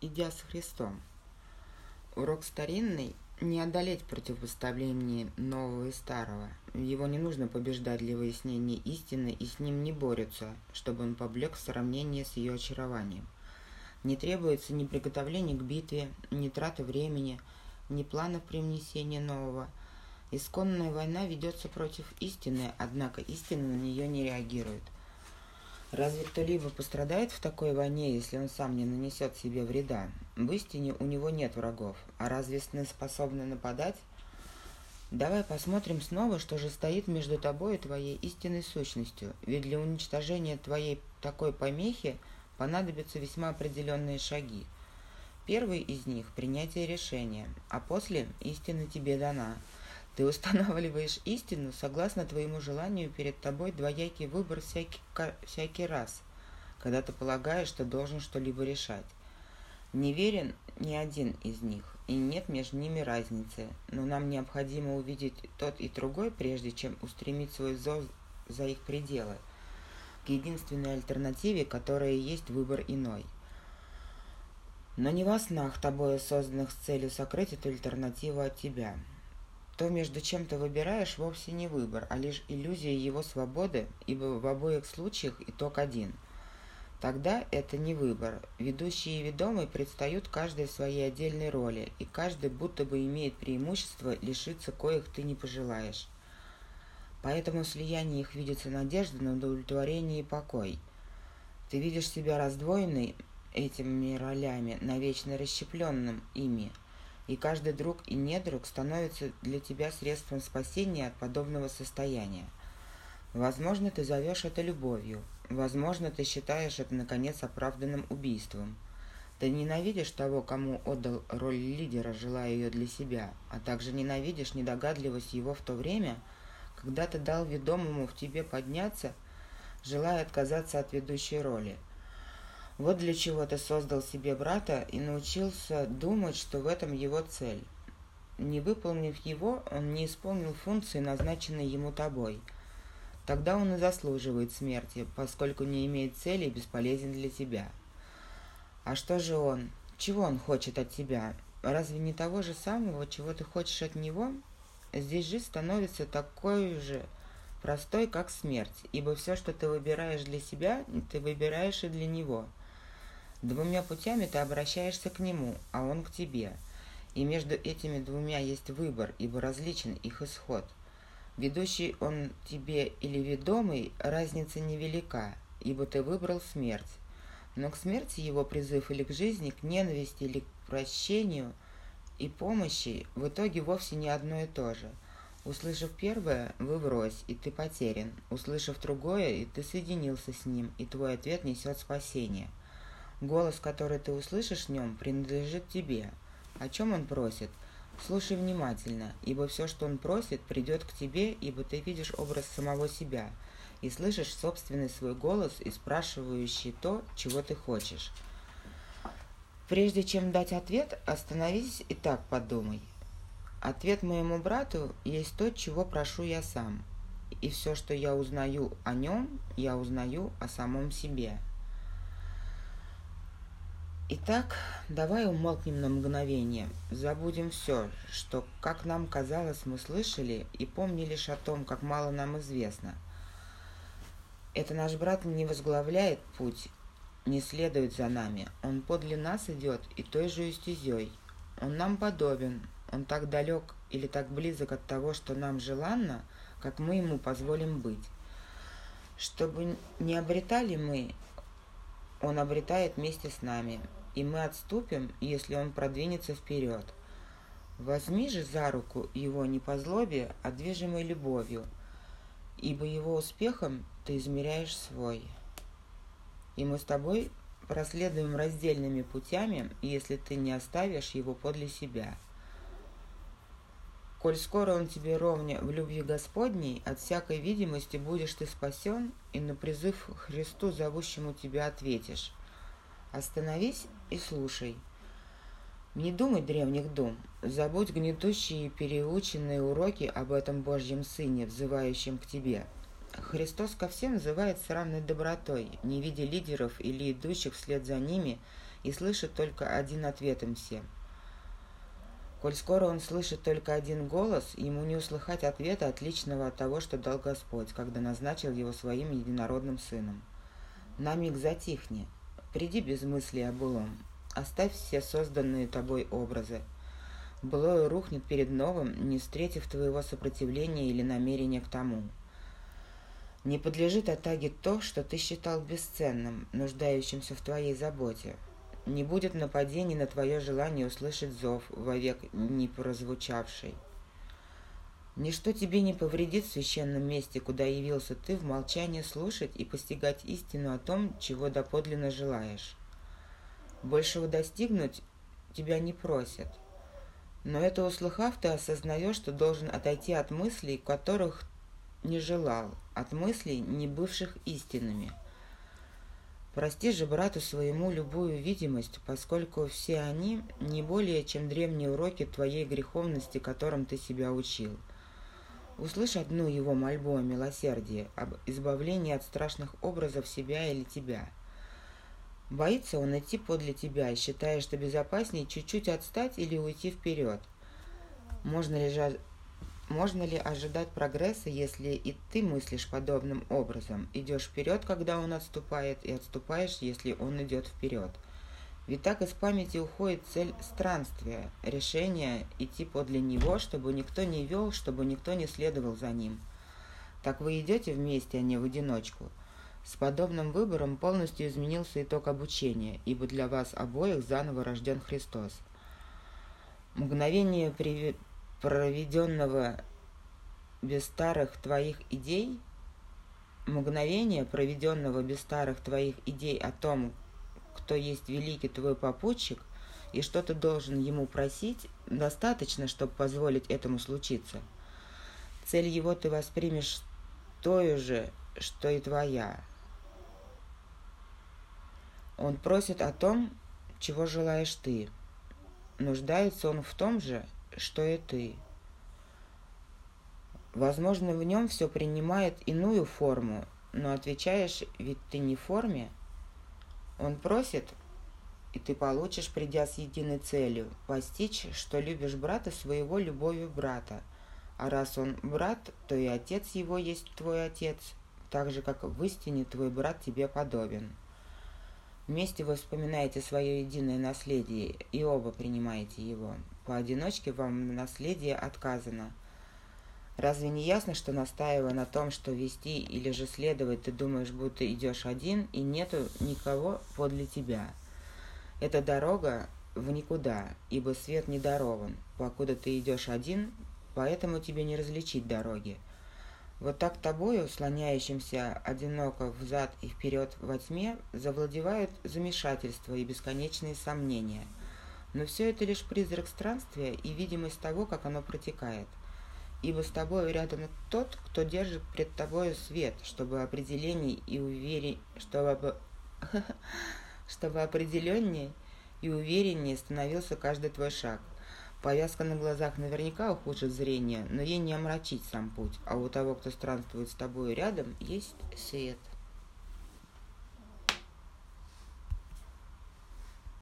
идя с Христом. Урок старинный – не одолеть противопоставление нового и старого. Его не нужно побеждать для выяснения истины, и с ним не борются, чтобы он поблек в сравнении с ее очарованием. Не требуется ни приготовления к битве, ни траты времени, ни планов привнесения нового. Исконная война ведется против истины, однако истина на нее не реагирует – Разве кто-либо пострадает в такой войне, если он сам не нанесет себе вреда? В истине у него нет врагов. А разве сны способны нападать? Давай посмотрим снова, что же стоит между тобой и твоей истинной сущностью. Ведь для уничтожения твоей такой помехи понадобятся весьма определенные шаги. Первый из них – принятие решения, а после истина тебе дана – ты устанавливаешь истину согласно твоему желанию перед тобой двоякий выбор всякий, всякий раз, когда ты полагаешь, что должен что-либо решать. Не верен ни один из них, и нет между ними разницы, но нам необходимо увидеть тот и другой, прежде чем устремить свой зов за их пределы, к единственной альтернативе, которая есть выбор иной. Но не во снах тобой созданных с целью сокрыть эту альтернативу от тебя – то между чем ты выбираешь вовсе не выбор, а лишь иллюзия его свободы, ибо в обоих случаях итог один. Тогда это не выбор. Ведущий и ведомый предстают каждой в своей отдельной роли, и каждый будто бы имеет преимущество лишиться коих ты не пожелаешь. Поэтому в слиянии их видится надежда на удовлетворение и покой. Ты видишь себя раздвоенной этими ролями, навечно расщепленным ими – и каждый друг и недруг становится для тебя средством спасения от подобного состояния. Возможно, ты зовешь это любовью, возможно, ты считаешь это, наконец, оправданным убийством. Ты ненавидишь того, кому отдал роль лидера, желая ее для себя, а также ненавидишь недогадливость его в то время, когда ты дал ведомому в тебе подняться, желая отказаться от ведущей роли – вот для чего ты создал себе брата и научился думать, что в этом его цель. Не выполнив его, он не исполнил функции, назначенной ему тобой. Тогда он и заслуживает смерти, поскольку не имеет цели и бесполезен для тебя. А что же он? Чего он хочет от тебя? Разве не того же самого, чего ты хочешь от него? Здесь жизнь становится такой же простой, как смерть, ибо все, что ты выбираешь для себя, ты выбираешь и для него – Двумя путями ты обращаешься к нему, а он к тебе. И между этими двумя есть выбор, ибо различен их исход. Ведущий он тебе или ведомый, разница невелика, ибо ты выбрал смерть. Но к смерти его призыв или к жизни, к ненависти или к прощению и помощи в итоге вовсе не одно и то же. Услышав первое, выбрось, и ты потерян. Услышав другое, и ты соединился с ним, и твой ответ несет спасение – Голос, который ты услышишь в нем, принадлежит тебе. О чем он просит? Слушай внимательно, ибо все, что он просит, придет к тебе, ибо ты видишь образ самого себя и слышишь собственный свой голос и спрашивающий то, чего ты хочешь. Прежде чем дать ответ, остановись и так подумай. Ответ моему брату есть то, чего прошу я сам. И все, что я узнаю о нем, я узнаю о самом себе. Итак, давай умолкнем на мгновение, забудем все, что, как нам казалось, мы слышали, и помни лишь о том, как мало нам известно. Это наш брат не возглавляет путь, не следует за нами. Он подле нас идет и той же стезей. Он нам подобен, он так далек или так близок от того, что нам желанно, как мы ему позволим быть. Чтобы не обретали мы, он обретает вместе с нами, и мы отступим, если он продвинется вперед. Возьми же за руку его не по злобе, а движимой любовью, ибо его успехом ты измеряешь свой. И мы с тобой проследуем раздельными путями, если ты не оставишь его подле себя. Коль скоро он тебе ровня в любви Господней, от всякой видимости будешь ты спасен, и на призыв Христу, зовущему тебя, ответишь. Остановись и слушай. Не думай древних дум, забудь гнетущие переученные уроки об этом Божьем Сыне, взывающем к тебе. Христос ко всем называет с равной добротой, не видя лидеров или идущих вслед за ними, и слышит только один ответ им всем. Коль скоро он слышит только один голос, ему не услыхать ответа, отличного от того, что дал Господь, когда назначил его своим единородным сыном. На миг затихни, приди без мысли о былом, оставь все созданные тобой образы. Былое рухнет перед новым, не встретив твоего сопротивления или намерения к тому – не подлежит атаге то, что ты считал бесценным, нуждающимся в твоей заботе. Не будет нападений на твое желание услышать зов, вовек не прозвучавший. Ничто тебе не повредит в священном месте, куда явился ты в молчании слушать и постигать истину о том, чего доподлинно желаешь. Большего достигнуть тебя не просят. Но это услыхав, ты осознаешь, что должен отойти от мыслей, которых не желал, от мыслей, не бывших истинными. Прости же брату своему любую видимость, поскольку все они не более, чем древние уроки твоей греховности, которым ты себя учил. Услышь одну его мольбу о милосердии, об избавлении от страшных образов себя или тебя. Боится он идти подле тебя, считая, что безопаснее чуть-чуть отстать или уйти вперед. Можно ли же можно ли ожидать прогресса, если и ты мыслишь подобным образом? Идешь вперед, когда он отступает, и отступаешь, если он идет вперед. Ведь так из памяти уходит цель странствия, решение идти подле него, чтобы никто не вел, чтобы никто не следовал за ним. Так вы идете вместе, а не в одиночку. С подобным выбором полностью изменился итог обучения, ибо для вас обоих заново рожден Христос. Мгновение проведенного без старых твоих идей, мгновение, проведенного без старых твоих идей о том, кто есть великий твой попутчик, и что ты должен ему просить, достаточно, чтобы позволить этому случиться. Цель его ты воспримешь той же, что и твоя. Он просит о том, чего желаешь ты. Нуждается он в том же, что и ты. Возможно, в нем все принимает иную форму, но отвечаешь, ведь ты не в форме. Он просит, и ты получишь, придя с единой целью, постичь, что любишь брата своего любовью брата. А раз он брат, то и отец его есть твой отец, так же, как в истине твой брат тебе подобен. Вместе вы вспоминаете свое единое наследие и оба принимаете его. Поодиночке вам наследие отказано. Разве не ясно, что настаивая на том, что вести или же следовать, ты думаешь, будто идешь один, и нету никого подле тебя? Это дорога в никуда, ибо свет не дарован. Покуда ты идешь один, поэтому тебе не различить дороги. Вот так тобою, слоняющимся одиноко взад и вперед во тьме, завладевают замешательство и бесконечные сомнения – но все это лишь призрак странствия и видимость того, как оно протекает. Ибо с тобой рядом тот, кто держит пред тобою свет, чтобы определений и уверен... чтобы, чтобы определеннее и увереннее становился каждый твой шаг. Повязка на глазах наверняка ухудшит зрение, но ей не омрачить сам путь, а у того, кто странствует с тобой рядом, есть свет.